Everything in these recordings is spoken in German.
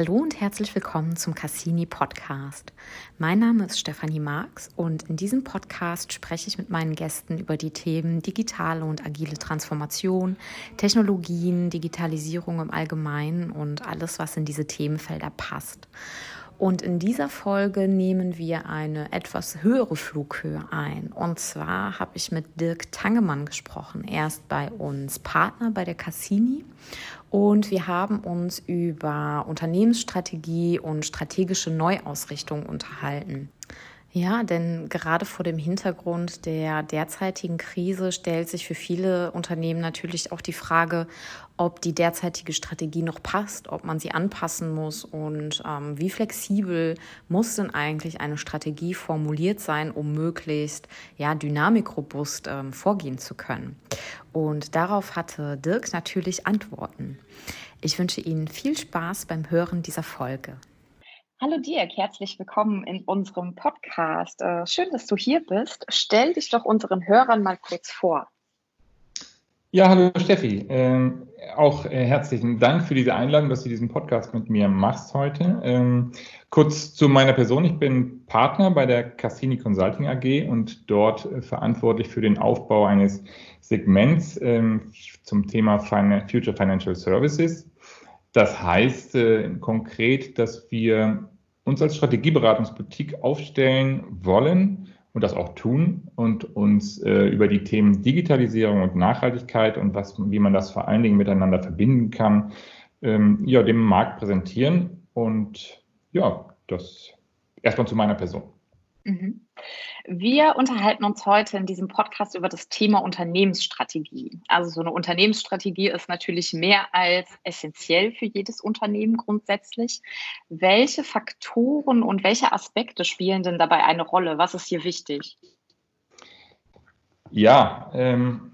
Hallo und herzlich willkommen zum Cassini Podcast. Mein Name ist Stefanie Marx und in diesem Podcast spreche ich mit meinen Gästen über die Themen digitale und agile Transformation, Technologien, Digitalisierung im Allgemeinen und alles, was in diese Themenfelder passt. Und in dieser Folge nehmen wir eine etwas höhere Flughöhe ein. Und zwar habe ich mit Dirk Tangemann gesprochen. Er ist bei uns Partner bei der Cassini und wir haben uns über Unternehmensstrategie und strategische Neuausrichtung unterhalten. Ja, denn gerade vor dem Hintergrund der derzeitigen Krise stellt sich für viele Unternehmen natürlich auch die Frage, ob die derzeitige Strategie noch passt, ob man sie anpassen muss und ähm, wie flexibel muss denn eigentlich eine Strategie formuliert sein, um möglichst ja, dynamikrobust ähm, vorgehen zu können. Und darauf hatte Dirk natürlich Antworten. Ich wünsche Ihnen viel Spaß beim Hören dieser Folge. Hallo Dirk, herzlich willkommen in unserem Podcast. Äh, schön, dass du hier bist. Stell dich doch unseren Hörern mal kurz vor. Ja, hallo Steffi. Ähm, auch äh, herzlichen Dank für diese Einladung, dass du diesen Podcast mit mir machst heute. Ähm, kurz zu meiner Person. Ich bin Partner bei der Cassini Consulting AG und dort äh, verantwortlich für den Aufbau eines Segments ähm, zum Thema Future Financial Services. Das heißt äh, konkret, dass wir uns als Strategieberatungsboutique aufstellen wollen und das auch tun und uns äh, über die Themen Digitalisierung und Nachhaltigkeit und was, wie man das vor allen Dingen miteinander verbinden kann, ähm, ja, dem Markt präsentieren. Und ja, das erstmal zu meiner Person. Mhm. Wir unterhalten uns heute in diesem Podcast über das Thema Unternehmensstrategie. Also so eine Unternehmensstrategie ist natürlich mehr als essentiell für jedes Unternehmen grundsätzlich. Welche Faktoren und welche Aspekte spielen denn dabei eine Rolle? Was ist hier wichtig? Ja, ähm,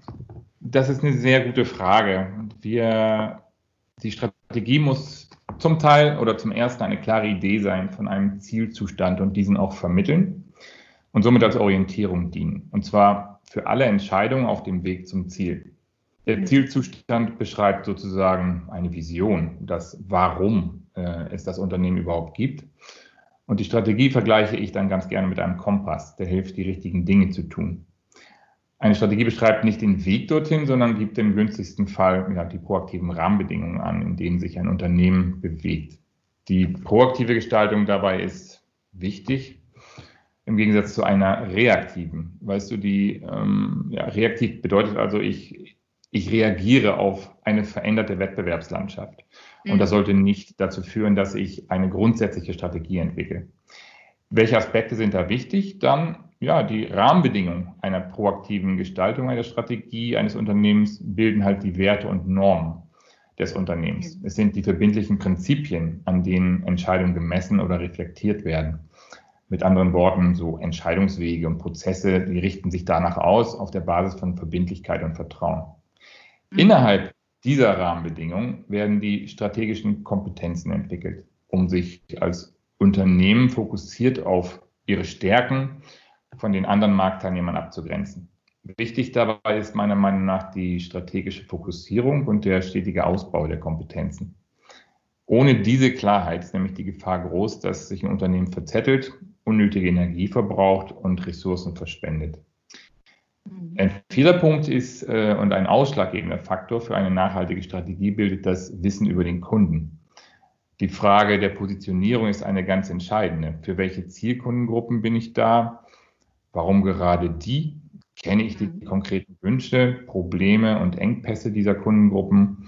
das ist eine sehr gute Frage. Wir, die Strategie muss zum Teil oder zum ersten eine klare Idee sein von einem Zielzustand und diesen auch vermitteln und somit als Orientierung dienen. Und zwar für alle Entscheidungen auf dem Weg zum Ziel. Der Zielzustand beschreibt sozusagen eine Vision, das Warum äh, es das Unternehmen überhaupt gibt. Und die Strategie vergleiche ich dann ganz gerne mit einem Kompass, der hilft, die richtigen Dinge zu tun. Eine Strategie beschreibt nicht den Weg dorthin, sondern gibt im günstigsten Fall ja, die proaktiven Rahmenbedingungen an, in denen sich ein Unternehmen bewegt. Die proaktive Gestaltung dabei ist wichtig, im Gegensatz zu einer reaktiven. Weißt du, die ähm, ja, reaktiv bedeutet also, ich, ich reagiere auf eine veränderte Wettbewerbslandschaft. Mhm. Und das sollte nicht dazu führen, dass ich eine grundsätzliche Strategie entwickle. Welche Aspekte sind da wichtig? Dann ja, die Rahmenbedingungen einer proaktiven Gestaltung einer Strategie eines Unternehmens bilden halt die Werte und Normen des Unternehmens. Es sind die verbindlichen Prinzipien, an denen Entscheidungen gemessen oder reflektiert werden. Mit anderen Worten, so Entscheidungswege und Prozesse, die richten sich danach aus, auf der Basis von Verbindlichkeit und Vertrauen. Mhm. Innerhalb dieser Rahmenbedingungen werden die strategischen Kompetenzen entwickelt, um sich als Unternehmen fokussiert auf ihre Stärken von den anderen Marktteilnehmern abzugrenzen. Wichtig dabei ist meiner Meinung nach die strategische Fokussierung und der stetige Ausbau der Kompetenzen. Ohne diese Klarheit ist nämlich die Gefahr groß, dass sich ein Unternehmen verzettelt unnötige Energie verbraucht und Ressourcen verschwendet. Mhm. Ein Fehlerpunkt ist äh, und ein ausschlaggebender Faktor für eine nachhaltige Strategie bildet das Wissen über den Kunden. Die Frage der Positionierung ist eine ganz entscheidende. Für welche Zielkundengruppen bin ich da? Warum gerade die? Kenne ich die mhm. konkreten Wünsche, Probleme und Engpässe dieser Kundengruppen?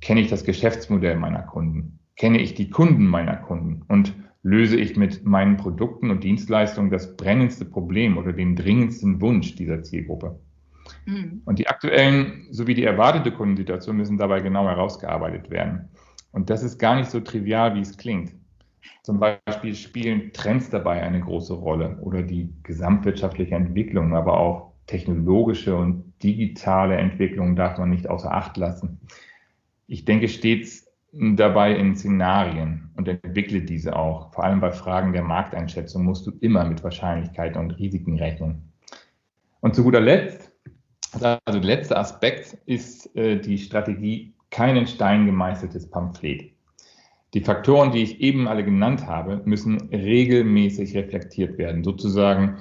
Kenne ich das Geschäftsmodell meiner Kunden? Kenne ich die Kunden meiner Kunden? Und löse ich mit meinen Produkten und Dienstleistungen das brennendste Problem oder den dringendsten Wunsch dieser Zielgruppe. Mhm. Und die aktuellen sowie die erwartete Kundensituation müssen dabei genau herausgearbeitet werden. Und das ist gar nicht so trivial, wie es klingt. Zum Beispiel spielen Trends dabei eine große Rolle oder die gesamtwirtschaftliche Entwicklung, aber auch technologische und digitale Entwicklung darf man nicht außer Acht lassen. Ich denke stets dabei in Szenarien und entwickle diese auch. Vor allem bei Fragen der Markteinschätzung musst du immer mit Wahrscheinlichkeiten und Risiken rechnen. Und zu guter Letzt, also der letzte Aspekt ist äh, die Strategie kein in Stein gemeißeltes Pamphlet. Die Faktoren, die ich eben alle genannt habe, müssen regelmäßig reflektiert werden, sozusagen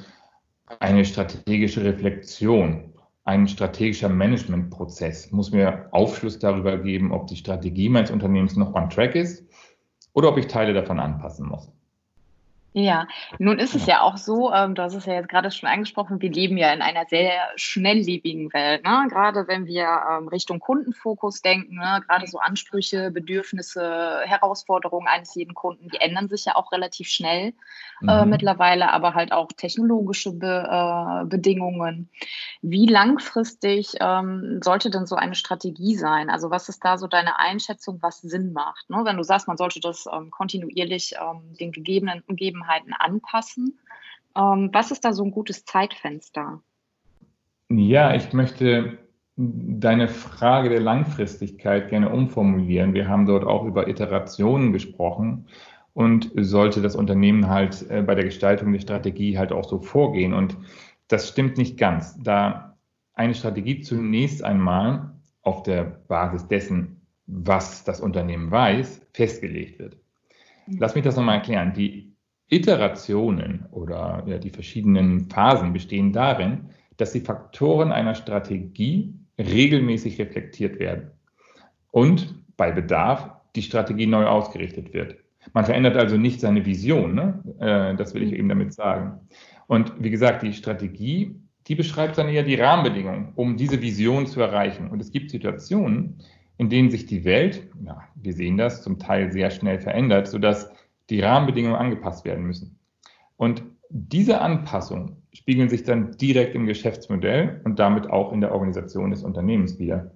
eine strategische Reflexion, ein strategischer Managementprozess muss mir Aufschluss darüber geben, ob die Strategie meines Unternehmens noch on track ist oder ob ich Teile davon anpassen muss. Ja, nun ist es ja auch so, ähm, du hast es ja jetzt gerade schon angesprochen, wir leben ja in einer sehr schnelllebigen Welt. Ne? Gerade wenn wir ähm, Richtung Kundenfokus denken, ne? gerade so Ansprüche, Bedürfnisse, Herausforderungen eines jeden Kunden, die ändern sich ja auch relativ schnell äh, mhm. mittlerweile, aber halt auch technologische Be äh, Bedingungen. Wie langfristig ähm, sollte denn so eine Strategie sein? Also was ist da so deine Einschätzung, was Sinn macht? Ne? Wenn du sagst, man sollte das ähm, kontinuierlich ähm, den gegebenen Umgebungen Gegebenheiten anpassen. Ähm, was ist da so ein gutes Zeitfenster? Ja, ich möchte deine Frage der Langfristigkeit gerne umformulieren. Wir haben dort auch über Iterationen gesprochen und sollte das Unternehmen halt äh, bei der Gestaltung der Strategie halt auch so vorgehen. Und das stimmt nicht ganz, da eine Strategie zunächst einmal auf der Basis dessen, was das Unternehmen weiß, festgelegt wird. Lass mich das nochmal erklären. Die Iterationen oder ja, die verschiedenen Phasen bestehen darin, dass die Faktoren einer Strategie regelmäßig reflektiert werden und bei Bedarf die Strategie neu ausgerichtet wird. Man verändert also nicht seine Vision, ne? äh, das will ich eben damit sagen. Und wie gesagt, die Strategie, die beschreibt dann eher die Rahmenbedingungen, um diese Vision zu erreichen. Und es gibt Situationen, in denen sich die Welt, ja, wir sehen das, zum Teil sehr schnell verändert, sodass die Rahmenbedingungen angepasst werden müssen. Und diese Anpassungen spiegeln sich dann direkt im Geschäftsmodell und damit auch in der Organisation des Unternehmens wieder.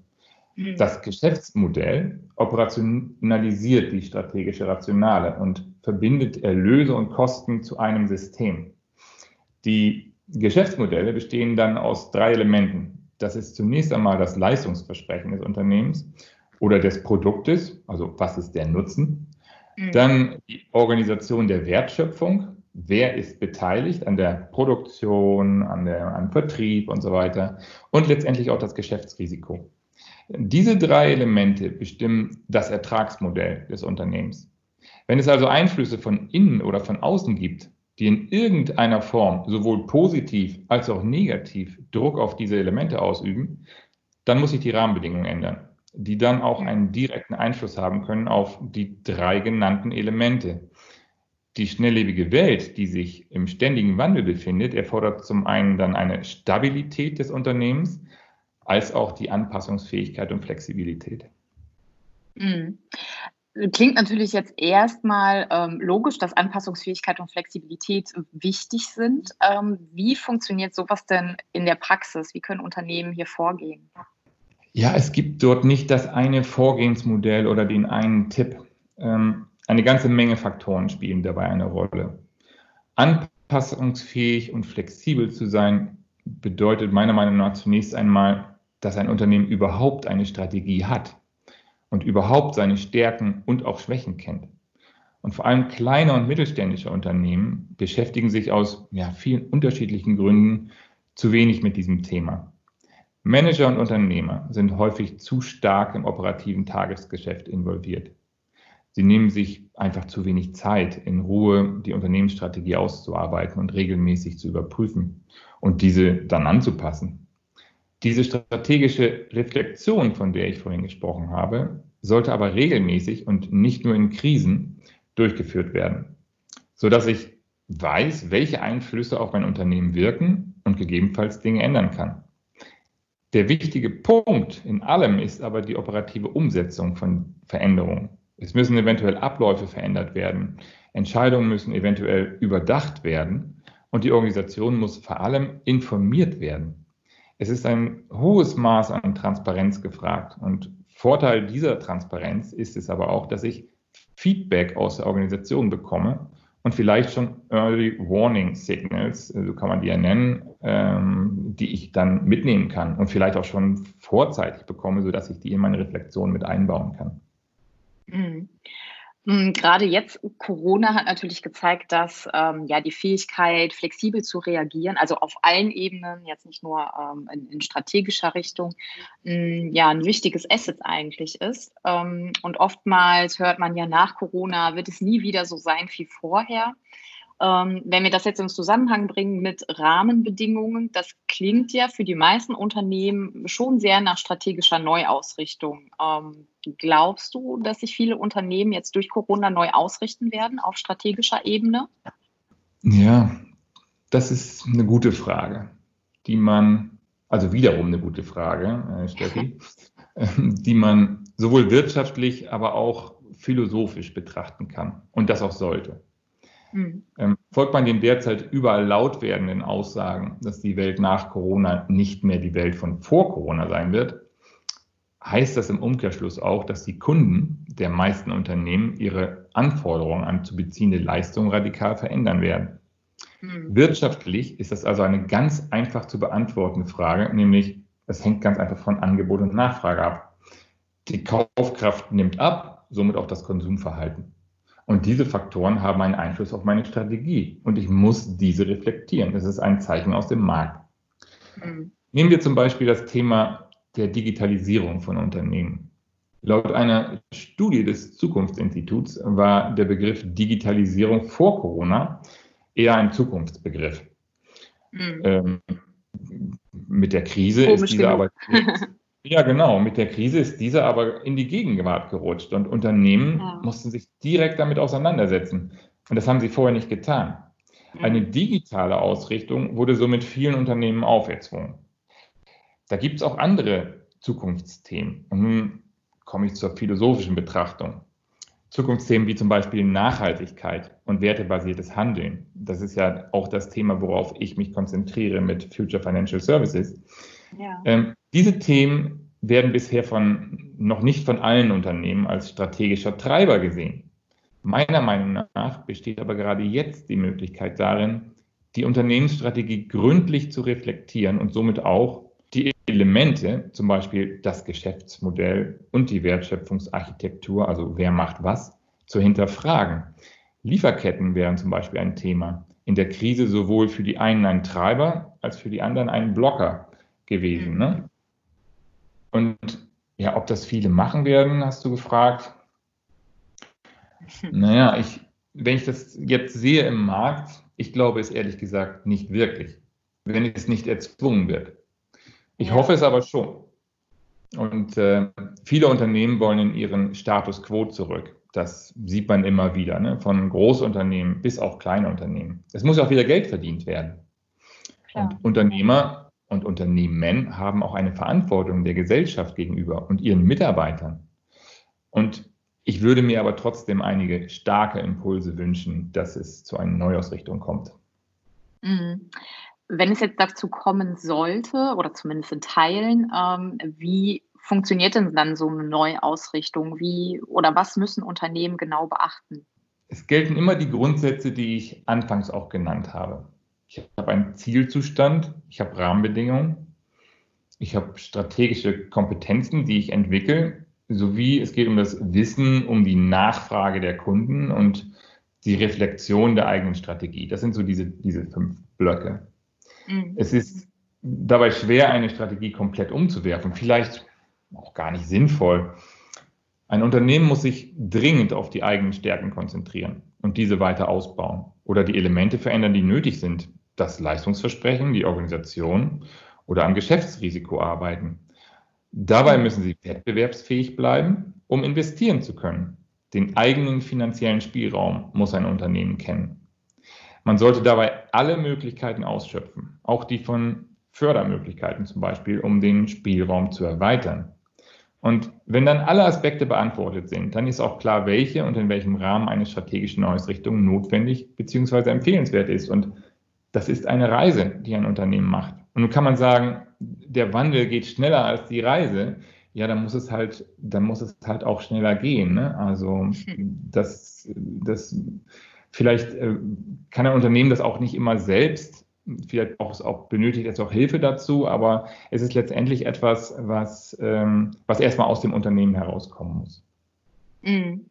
Mhm. Das Geschäftsmodell operationalisiert die strategische Rationale und verbindet Erlöse und Kosten zu einem System. Die Geschäftsmodelle bestehen dann aus drei Elementen. Das ist zunächst einmal das Leistungsversprechen des Unternehmens oder des Produktes, also was ist der Nutzen. Mhm. Dann die Organisation der Wertschöpfung. Wer ist beteiligt an der Produktion, an der, am Vertrieb und so weiter. Und letztendlich auch das Geschäftsrisiko. Diese drei Elemente bestimmen das Ertragsmodell des Unternehmens. Wenn es also Einflüsse von innen oder von außen gibt, die in irgendeiner Form sowohl positiv als auch negativ Druck auf diese Elemente ausüben, dann muss sich die Rahmenbedingungen ändern die dann auch einen direkten Einfluss haben können auf die drei genannten Elemente. Die schnelllebige Welt, die sich im ständigen Wandel befindet, erfordert zum einen dann eine Stabilität des Unternehmens als auch die Anpassungsfähigkeit und Flexibilität. Mhm. Klingt natürlich jetzt erstmal ähm, logisch, dass Anpassungsfähigkeit und Flexibilität wichtig sind. Ähm, wie funktioniert sowas denn in der Praxis? Wie können Unternehmen hier vorgehen? Ja, es gibt dort nicht das eine Vorgehensmodell oder den einen Tipp. Ähm, eine ganze Menge Faktoren spielen dabei eine Rolle. Anpassungsfähig und flexibel zu sein bedeutet meiner Meinung nach zunächst einmal, dass ein Unternehmen überhaupt eine Strategie hat und überhaupt seine Stärken und auch Schwächen kennt. Und vor allem kleine und mittelständische Unternehmen beschäftigen sich aus ja, vielen unterschiedlichen Gründen zu wenig mit diesem Thema. Manager und Unternehmer sind häufig zu stark im operativen Tagesgeschäft involviert. Sie nehmen sich einfach zu wenig Zeit, in Ruhe die Unternehmensstrategie auszuarbeiten und regelmäßig zu überprüfen und diese dann anzupassen. Diese strategische Reflexion, von der ich vorhin gesprochen habe, sollte aber regelmäßig und nicht nur in Krisen durchgeführt werden, sodass ich weiß, welche Einflüsse auf mein Unternehmen wirken und gegebenenfalls Dinge ändern kann. Der wichtige Punkt in allem ist aber die operative Umsetzung von Veränderungen. Es müssen eventuell Abläufe verändert werden. Entscheidungen müssen eventuell überdacht werden. Und die Organisation muss vor allem informiert werden. Es ist ein hohes Maß an Transparenz gefragt. Und Vorteil dieser Transparenz ist es aber auch, dass ich Feedback aus der Organisation bekomme und vielleicht schon Early Warning Signals, so kann man die ja nennen, ähm, die ich dann mitnehmen kann und vielleicht auch schon vorzeitig bekomme, sodass ich die in meine Reflexion mit einbauen kann. Mhm. Hm, gerade jetzt, Corona hat natürlich gezeigt, dass ähm, ja die Fähigkeit, flexibel zu reagieren, also auf allen Ebenen, jetzt nicht nur ähm, in, in, strategischer Richtung, mh, hm, ja ein wichtiges Asset eigentlich ist. Ähm, und oftmals hört man ja nach Corona, wird es nie wieder so sein wie vorher. Ähm, wenn wir das jetzt in Zusammenhang bringen mit Rahmenbedingungen, das klingt ja für die meisten Unternehmen schon sehr nach strategischer Neuausrichtung. Ähm, glaubst du, dass sich viele Unternehmen jetzt durch Corona neu ausrichten werden auf strategischer Ebene? Ja, das ist eine gute Frage, die man, also wiederum eine gute Frage, äh, Steffi, die man sowohl wirtschaftlich, aber auch philosophisch betrachten kann und das auch sollte. Mhm. Ähm, folgt man den derzeit überall laut werdenden Aussagen, dass die Welt nach Corona nicht mehr die Welt von vor Corona sein wird, heißt das im Umkehrschluss auch, dass die Kunden der meisten Unternehmen ihre Anforderungen an zu beziehende Leistungen radikal verändern werden. Mhm. Wirtschaftlich ist das also eine ganz einfach zu beantwortende Frage, nämlich es hängt ganz einfach von Angebot und Nachfrage ab. Die Kaufkraft nimmt ab, somit auch das Konsumverhalten. Und diese Faktoren haben einen Einfluss auf meine Strategie und ich muss diese reflektieren. Das ist ein Zeichen aus dem Markt. Mhm. Nehmen wir zum Beispiel das Thema der Digitalisierung von Unternehmen. Laut einer Studie des Zukunftsinstituts war der Begriff Digitalisierung vor Corona eher ein Zukunftsbegriff. Mhm. Ähm, mit der Krise Komisch ist dieser aber Ja, genau. Mit der Krise ist diese aber in die Gegenwart gerutscht und Unternehmen ja. mussten sich direkt damit auseinandersetzen. Und das haben sie vorher nicht getan. Eine digitale Ausrichtung wurde somit vielen Unternehmen auferzwungen. Da gibt es auch andere Zukunftsthemen. Und nun komme ich zur philosophischen Betrachtung. Zukunftsthemen wie zum Beispiel Nachhaltigkeit und wertebasiertes Handeln. Das ist ja auch das Thema, worauf ich mich konzentriere mit Future Financial Services. Ähm, diese Themen werden bisher von, noch nicht von allen Unternehmen als strategischer Treiber gesehen. Meiner Meinung nach besteht aber gerade jetzt die Möglichkeit darin, die Unternehmensstrategie gründlich zu reflektieren und somit auch die Elemente, zum Beispiel das Geschäftsmodell und die Wertschöpfungsarchitektur, also wer macht was, zu hinterfragen. Lieferketten wären zum Beispiel ein Thema. In der Krise sowohl für die einen ein Treiber als für die anderen ein Blocker gewesen. Ne? Und ja, ob das viele machen werden, hast du gefragt. Naja, ich, wenn ich das jetzt sehe im Markt, ich glaube es ehrlich gesagt nicht wirklich, wenn es nicht erzwungen wird. Ich hoffe es aber schon. Und äh, viele Unternehmen wollen in ihren Status quo zurück. Das sieht man immer wieder, ne? von Großunternehmen bis auch kleine Unternehmen. Es muss auch wieder Geld verdient werden. Klar. Und Unternehmer und Unternehmen haben auch eine Verantwortung der Gesellschaft gegenüber und ihren Mitarbeitern. Und ich würde mir aber trotzdem einige starke Impulse wünschen, dass es zu einer Neuausrichtung kommt. Mhm. Wenn es jetzt dazu kommen sollte, oder zumindest in Teilen, ähm, wie funktioniert denn dann so eine Neuausrichtung? Wie oder was müssen Unternehmen genau beachten? Es gelten immer die Grundsätze, die ich anfangs auch genannt habe. Ich habe einen Zielzustand, ich habe Rahmenbedingungen, ich habe strategische Kompetenzen, die ich entwickle, sowie es geht um das Wissen, um die Nachfrage der Kunden und die Reflexion der eigenen Strategie. Das sind so diese, diese fünf Blöcke. Mhm. Es ist dabei schwer, eine Strategie komplett umzuwerfen, vielleicht auch gar nicht sinnvoll. Ein Unternehmen muss sich dringend auf die eigenen Stärken konzentrieren und diese weiter ausbauen oder die Elemente verändern, die nötig sind, das Leistungsversprechen, die Organisation oder am Geschäftsrisiko arbeiten. Dabei müssen sie wettbewerbsfähig bleiben, um investieren zu können. Den eigenen finanziellen Spielraum muss ein Unternehmen kennen. Man sollte dabei alle Möglichkeiten ausschöpfen, auch die von Fördermöglichkeiten zum Beispiel, um den Spielraum zu erweitern. Und wenn dann alle Aspekte beantwortet sind, dann ist auch klar, welche und in welchem Rahmen eine strategische Neuausrichtung notwendig bzw. empfehlenswert ist. Und das ist eine Reise, die ein Unternehmen macht. Und nun kann man sagen, der Wandel geht schneller als die Reise. Ja, dann muss es halt, dann muss es halt auch schneller gehen. Ne? Also das, das vielleicht äh, kann ein Unternehmen das auch nicht immer selbst. Vielleicht auch, es auch benötigt es auch Hilfe dazu, aber es ist letztendlich etwas, was, ähm, was erstmal aus dem Unternehmen herauskommen muss. Mhm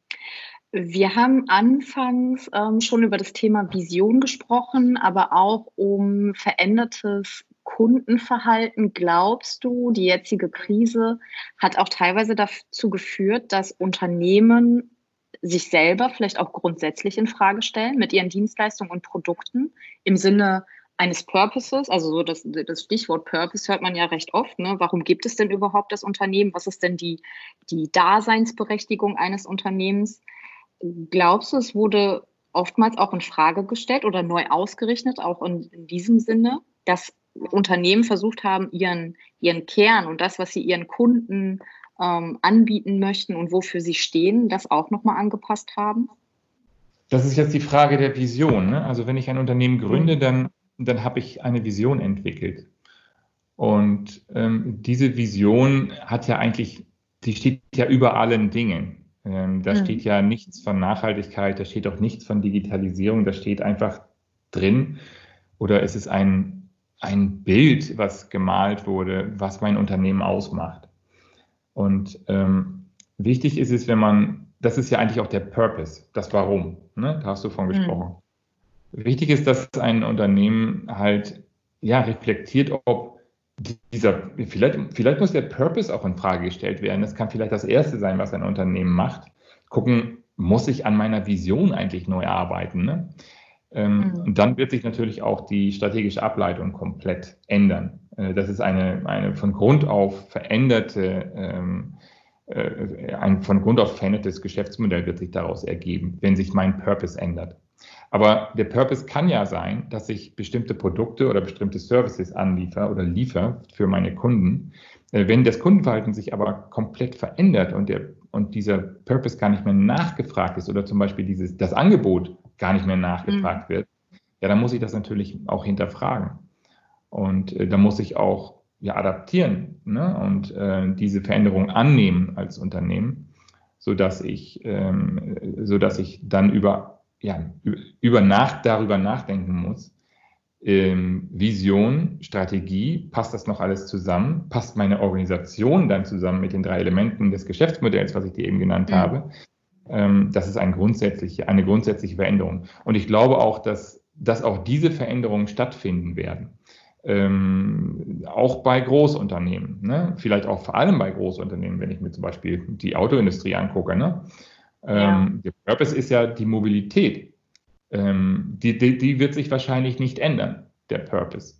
Wir haben anfangs ähm, schon über das Thema Vision gesprochen, aber auch um verändertes Kundenverhalten. Glaubst du, die jetzige Krise hat auch teilweise dazu geführt, dass Unternehmen sich selber vielleicht auch grundsätzlich in Frage stellen mit ihren Dienstleistungen und Produkten im Sinne eines Purposes, also so das, das Stichwort Purpose hört man ja recht oft. Ne? Warum gibt es denn überhaupt das Unternehmen? Was ist denn die, die Daseinsberechtigung eines Unternehmens? Glaubst du, es wurde oftmals auch in Frage gestellt oder neu ausgerichtet, auch in, in diesem Sinne, dass Unternehmen versucht haben, ihren, ihren Kern und das, was sie ihren Kunden ähm, anbieten möchten und wofür sie stehen, das auch nochmal angepasst haben? Das ist jetzt die Frage der Vision. Ne? Also wenn ich ein Unternehmen gründe, dann, dann habe ich eine Vision entwickelt. Und ähm, diese Vision hat ja eigentlich, die steht ja über allen Dingen. Ähm, da mhm. steht ja nichts von Nachhaltigkeit, da steht auch nichts von Digitalisierung, da steht einfach drin oder es ist ein, ein Bild, was gemalt wurde, was mein Unternehmen ausmacht. Und ähm, wichtig ist es, wenn man, das ist ja eigentlich auch der Purpose, das Warum, ne? da hast du von mhm. gesprochen. Mhm. Wichtig ist, dass ein Unternehmen halt ja reflektiert, ob dieser, vielleicht, vielleicht muss der Purpose auch in Frage gestellt werden. Das kann vielleicht das Erste sein, was ein Unternehmen macht. Gucken, muss ich an meiner Vision eigentlich neu arbeiten? Ne? Ähm, mhm. Und dann wird sich natürlich auch die strategische Ableitung komplett ändern. Äh, das ist eine, eine von Grund auf veränderte, ähm, äh, ein von Grund auf verändertes Geschäftsmodell wird sich daraus ergeben, wenn sich mein Purpose ändert. Aber der Purpose kann ja sein, dass ich bestimmte Produkte oder bestimmte Services anliefer oder liefere für meine Kunden. Äh, wenn das Kundenverhalten sich aber komplett verändert und, der, und dieser Purpose gar nicht mehr nachgefragt ist oder zum Beispiel dieses, das Angebot gar nicht mehr nachgefragt mhm. wird, ja, dann muss ich das natürlich auch hinterfragen. Und äh, da muss ich auch ja, adaptieren ne? und äh, diese Veränderung annehmen als Unternehmen, sodass ich, ähm, sodass ich dann über ja, über nach, darüber nachdenken muss. Ähm, Vision, Strategie, passt das noch alles zusammen? Passt meine Organisation dann zusammen mit den drei Elementen des Geschäftsmodells, was ich dir eben genannt mhm. habe? Ähm, das ist ein grundsätzliche, eine grundsätzliche Veränderung. Und ich glaube auch, dass, dass auch diese Veränderungen stattfinden werden. Ähm, auch bei Großunternehmen, ne? vielleicht auch vor allem bei Großunternehmen, wenn ich mir zum Beispiel die Autoindustrie angucke. Ne? Ja. Ähm, der Purpose ist ja die Mobilität. Ähm, die, die, die, wird sich wahrscheinlich nicht ändern, der Purpose.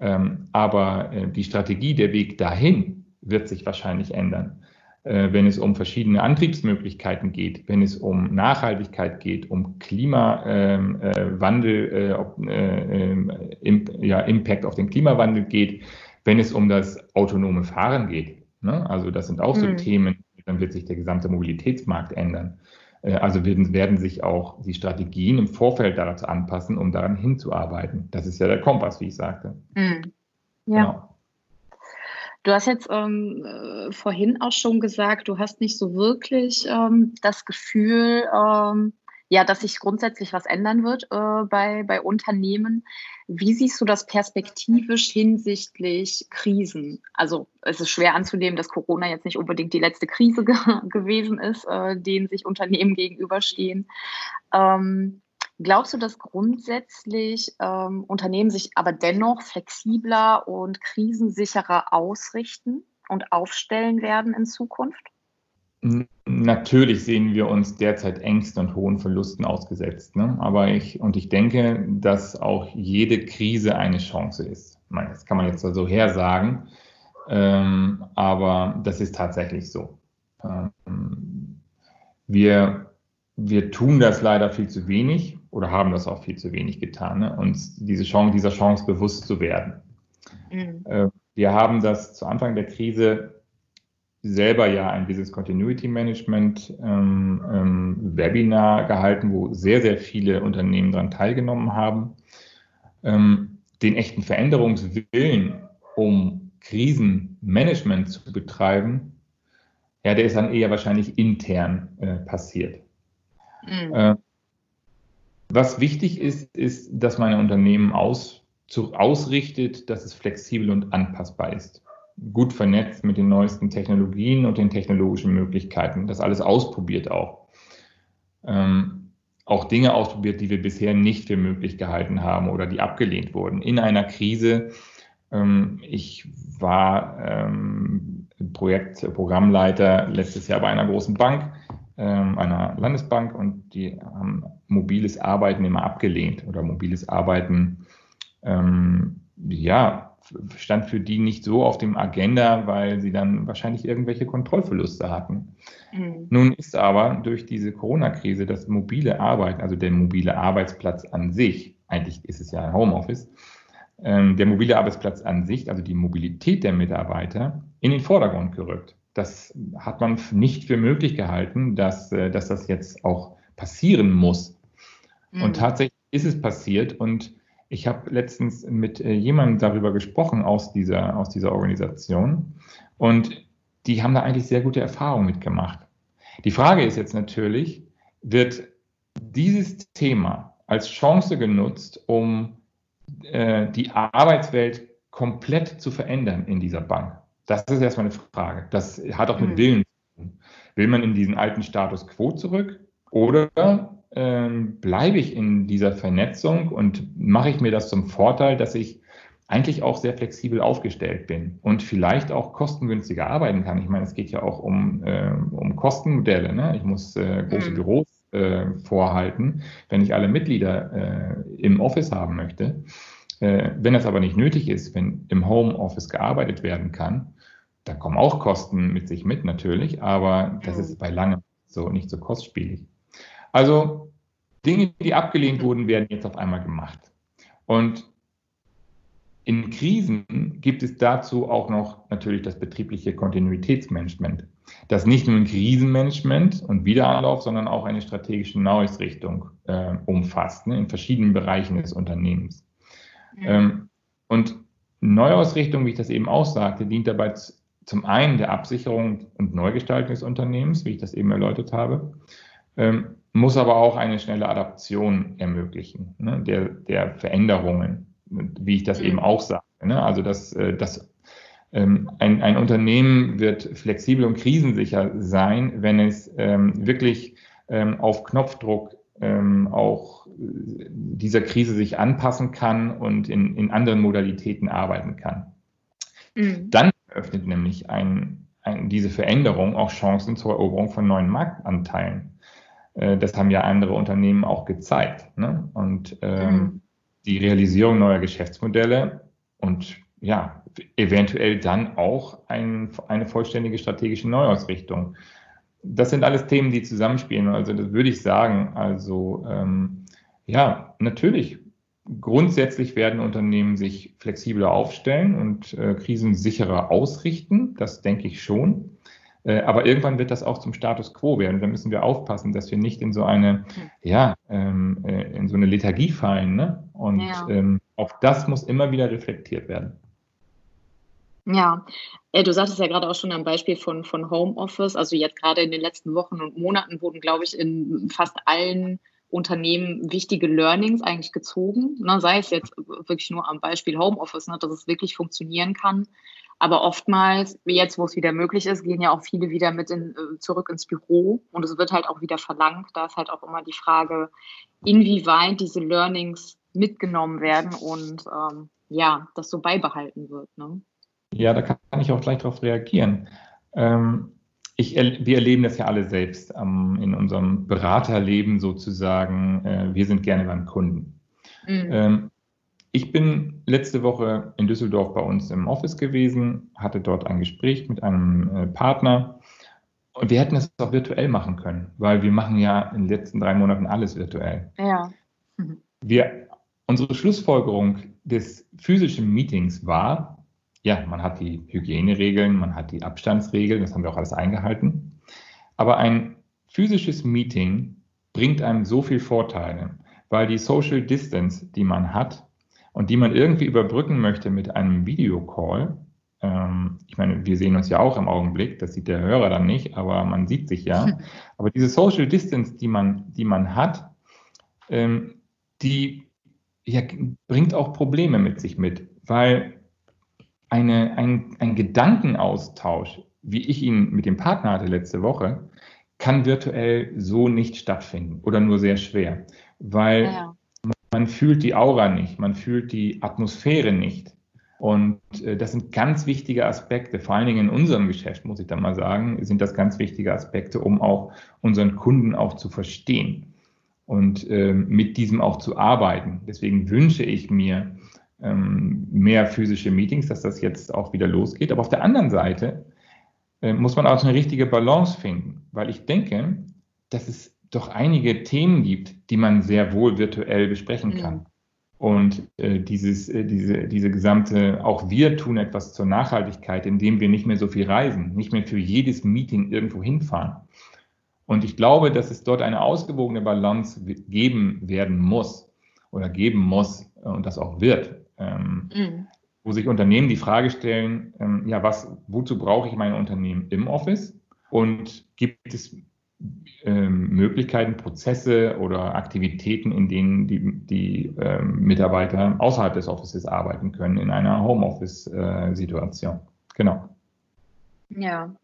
Ähm, aber äh, die Strategie, der Weg dahin wird sich wahrscheinlich ändern. Äh, wenn es um verschiedene Antriebsmöglichkeiten geht, wenn es um Nachhaltigkeit geht, um Klimawandel, äh, äh, äh, im, ja, Impact auf den Klimawandel geht, wenn es um das autonome Fahren geht. Ne? Also das sind auch so mhm. Themen, dann wird sich der gesamte Mobilitätsmarkt ändern. Äh, also werden, werden sich auch die Strategien im Vorfeld dazu anpassen, um daran hinzuarbeiten. Das ist ja der Kompass, wie ich sagte. Mhm. Ja. Genau. Du hast jetzt ähm, äh, vorhin auch schon gesagt, du hast nicht so wirklich ähm, das Gefühl, ähm, ja, dass sich grundsätzlich was ändern wird äh, bei, bei Unternehmen. Wie siehst du das perspektivisch hinsichtlich Krisen? Also es ist schwer anzunehmen, dass Corona jetzt nicht unbedingt die letzte Krise ge gewesen ist, äh, denen sich Unternehmen gegenüberstehen. Ähm, glaubst du, dass grundsätzlich ähm, Unternehmen sich aber dennoch flexibler und krisensicherer ausrichten und aufstellen werden in Zukunft? Natürlich sehen wir uns derzeit Ängsten und hohen Verlusten ausgesetzt. Ne? Aber ich, und ich denke, dass auch jede Krise eine Chance ist. Das kann man jetzt so also hersagen, ähm, aber das ist tatsächlich so. Ähm, wir, wir tun das leider viel zu wenig oder haben das auch viel zu wenig getan, ne? uns diese Chance, dieser Chance bewusst zu werden. Mhm. Äh, wir haben das zu Anfang der Krise selber ja ein Business Continuity Management ähm, ähm, Webinar gehalten, wo sehr, sehr viele Unternehmen daran teilgenommen haben. Ähm, den echten Veränderungswillen, um Krisenmanagement zu betreiben, ja, der ist dann eher wahrscheinlich intern äh, passiert. Mhm. Äh, was wichtig ist, ist, dass man ein Unternehmen aus, zu, ausrichtet, dass es flexibel und anpassbar ist gut vernetzt mit den neuesten Technologien und den technologischen Möglichkeiten. Das alles ausprobiert auch. ähm, auch Dinge ausprobiert, die wir bisher nicht für möglich gehalten haben oder die abgelehnt wurden. In einer Krise, ähm, ich war ähm, Projekt, Programmleiter letztes Jahr bei einer großen Bank, ähm, einer Landesbank und die haben mobiles Arbeiten immer abgelehnt oder mobiles Arbeiten, ähm, ja, stand für die nicht so auf dem Agenda, weil sie dann wahrscheinlich irgendwelche Kontrollverluste hatten. Mhm. Nun ist aber durch diese Corona-Krise das mobile Arbeiten, also der mobile Arbeitsplatz an sich, eigentlich ist es ja ein Homeoffice, ähm, der mobile Arbeitsplatz an sich, also die Mobilität der Mitarbeiter, in den Vordergrund gerückt. Das hat man nicht für möglich gehalten, dass, äh, dass das jetzt auch passieren muss. Mhm. Und tatsächlich ist es passiert und ich habe letztens mit äh, jemandem darüber gesprochen aus dieser, aus dieser Organisation und die haben da eigentlich sehr gute Erfahrungen mitgemacht. Die Frage ist jetzt natürlich, wird dieses Thema als Chance genutzt, um äh, die Arbeitswelt komplett zu verändern in dieser Bank? Das ist erstmal eine Frage. Das hat auch mit mhm. Willen zu tun. Will man in diesen alten Status quo zurück oder ähm, bleibe ich in dieser Vernetzung und mache ich mir das zum Vorteil, dass ich eigentlich auch sehr flexibel aufgestellt bin und vielleicht auch kostengünstiger arbeiten kann. Ich meine, es geht ja auch um, äh, um Kostenmodelle. Ne? Ich muss äh, große mhm. Büros äh, vorhalten, wenn ich alle Mitglieder äh, im Office haben möchte. Äh, wenn das aber nicht nötig ist, wenn im Homeoffice gearbeitet werden kann, dann kommen auch Kosten mit sich mit natürlich, aber das ist bei langem so nicht so kostspielig. Also Dinge, die abgelehnt wurden, werden jetzt auf einmal gemacht. Und in Krisen gibt es dazu auch noch natürlich das betriebliche Kontinuitätsmanagement, das nicht nur ein Krisenmanagement und Wiederanlauf, sondern auch eine strategische Neuausrichtung äh, umfasst, ne, in verschiedenen Bereichen des Unternehmens. Ähm, und Neuausrichtung, wie ich das eben auch sagte, dient dabei zum einen der Absicherung und Neugestaltung des Unternehmens, wie ich das eben erläutert habe, ähm, muss aber auch eine schnelle Adaption ermöglichen, ne, der, der Veränderungen, wie ich das eben auch sage. Ne? Also, dass, äh, dass ähm, ein, ein Unternehmen wird flexibel und krisensicher sein, wenn es ähm, wirklich ähm, auf Knopfdruck ähm, auch äh, dieser Krise sich anpassen kann und in, in anderen Modalitäten arbeiten kann. Mhm. Dann eröffnet nämlich ein, ein, diese Veränderung auch Chancen zur Eroberung von neuen Marktanteilen. Äh, das haben ja andere Unternehmen auch gezeigt. Ne? Und ähm, mhm. die Realisierung neuer Geschäftsmodelle und ja, eventuell dann auch ein, eine vollständige strategische Neuausrichtung. Das sind alles Themen, die zusammenspielen. Also das würde ich sagen. Also ähm, ja, natürlich. Grundsätzlich werden Unternehmen sich flexibler aufstellen und äh, krisensicherer ausrichten. Das denke ich schon. Äh, aber irgendwann wird das auch zum Status quo werden. Da müssen wir aufpassen, dass wir nicht in so eine, hm. ja, ähm, äh, in so eine Lethargie fallen. Ne? Und ja. ähm, auch das muss immer wieder reflektiert werden. Ja, äh, du sagtest ja gerade auch schon am Beispiel von, von Homeoffice. Also jetzt gerade in den letzten Wochen und Monaten wurden, glaube ich, in fast allen Unternehmen wichtige Learnings eigentlich gezogen. Ne? Sei es jetzt wirklich nur am Beispiel Homeoffice, ne? dass es wirklich funktionieren kann. Aber oftmals, jetzt, wo es wieder möglich ist, gehen ja auch viele wieder mit in, äh, zurück ins Büro und es wird halt auch wieder verlangt. Da ist halt auch immer die Frage, inwieweit diese Learnings mitgenommen werden und ähm, ja, das so beibehalten wird. Ne? Ja, da kann ich auch gleich darauf reagieren. Ähm, ich, wir erleben das ja alle selbst ähm, in unserem Beraterleben sozusagen. Äh, wir sind gerne beim Kunden. Mhm. Ich bin letzte Woche in Düsseldorf bei uns im Office gewesen, hatte dort ein Gespräch mit einem äh, Partner und wir hätten es auch virtuell machen können, weil wir machen ja in den letzten drei Monaten alles virtuell. Ja. Mhm. Wir, unsere Schlussfolgerung des physischen Meetings war, ja, man hat die Hygieneregeln, man hat die Abstandsregeln, das haben wir auch alles eingehalten. Aber ein physisches Meeting bringt einem so viel Vorteile, weil die Social Distance, die man hat, und die man irgendwie überbrücken möchte mit einem Videocall, ähm, ich meine, wir sehen uns ja auch im Augenblick, das sieht der Hörer dann nicht, aber man sieht sich ja. Aber diese Social Distance, die man, die man hat, ähm, die ja, bringt auch Probleme mit sich mit, weil eine, ein, ein Gedankenaustausch, wie ich ihn mit dem Partner hatte letzte Woche, kann virtuell so nicht stattfinden oder nur sehr schwer, weil ja. Man fühlt die Aura nicht, man fühlt die Atmosphäre nicht. Und äh, das sind ganz wichtige Aspekte, vor allen Dingen in unserem Geschäft, muss ich da mal sagen, sind das ganz wichtige Aspekte, um auch unseren Kunden auch zu verstehen und äh, mit diesem auch zu arbeiten. Deswegen wünsche ich mir ähm, mehr physische Meetings, dass das jetzt auch wieder losgeht. Aber auf der anderen Seite äh, muss man auch eine richtige Balance finden, weil ich denke, dass es doch einige Themen gibt, die man sehr wohl virtuell besprechen kann. Mhm. Und äh, dieses, äh, diese, diese gesamte, auch wir tun etwas zur Nachhaltigkeit, indem wir nicht mehr so viel reisen, nicht mehr für jedes Meeting irgendwo hinfahren. Und ich glaube, dass es dort eine ausgewogene Balance geben werden muss oder geben muss und das auch wird, ähm, mhm. wo sich Unternehmen die Frage stellen, ähm, ja, was, wozu brauche ich mein Unternehmen im Office? Und gibt es ähm, Möglichkeiten, Prozesse oder Aktivitäten, in denen die, die ähm, Mitarbeiter außerhalb des Offices arbeiten können, in einer Homeoffice-Situation. Genau. Ja,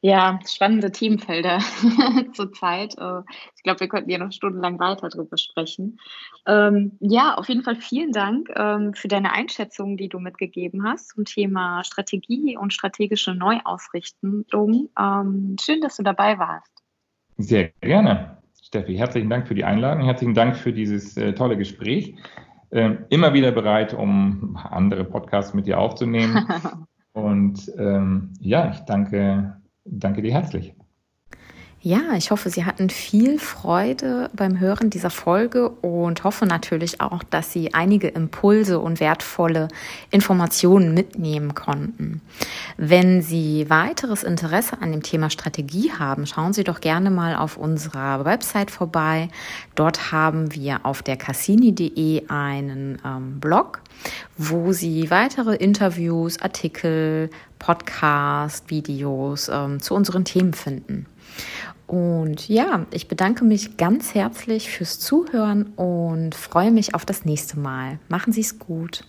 ja, spannende Themenfelder zurzeit. Äh, ich glaube, wir könnten ja noch stundenlang weiter darüber sprechen. Ähm, ja, auf jeden Fall vielen Dank ähm, für deine Einschätzung, die du mitgegeben hast zum Thema Strategie und strategische Neuausrichtung. Ähm, schön, dass du dabei warst. Sehr gerne, Steffi. Herzlichen Dank für die Einladung. Herzlichen Dank für dieses äh, tolle Gespräch. Ähm, immer wieder bereit, um andere Podcasts mit dir aufzunehmen. Und ähm, ja, ich danke, danke dir herzlich. Ja, ich hoffe, Sie hatten viel Freude beim Hören dieser Folge und hoffe natürlich auch, dass Sie einige Impulse und wertvolle Informationen mitnehmen konnten. Wenn Sie weiteres Interesse an dem Thema Strategie haben, schauen Sie doch gerne mal auf unserer Website vorbei. Dort haben wir auf der cassini.de einen ähm, Blog, wo Sie weitere Interviews, Artikel, Podcast, Videos ähm, zu unseren Themen finden. Und ja, ich bedanke mich ganz herzlich fürs Zuhören und freue mich auf das nächste Mal. Machen Sie es gut.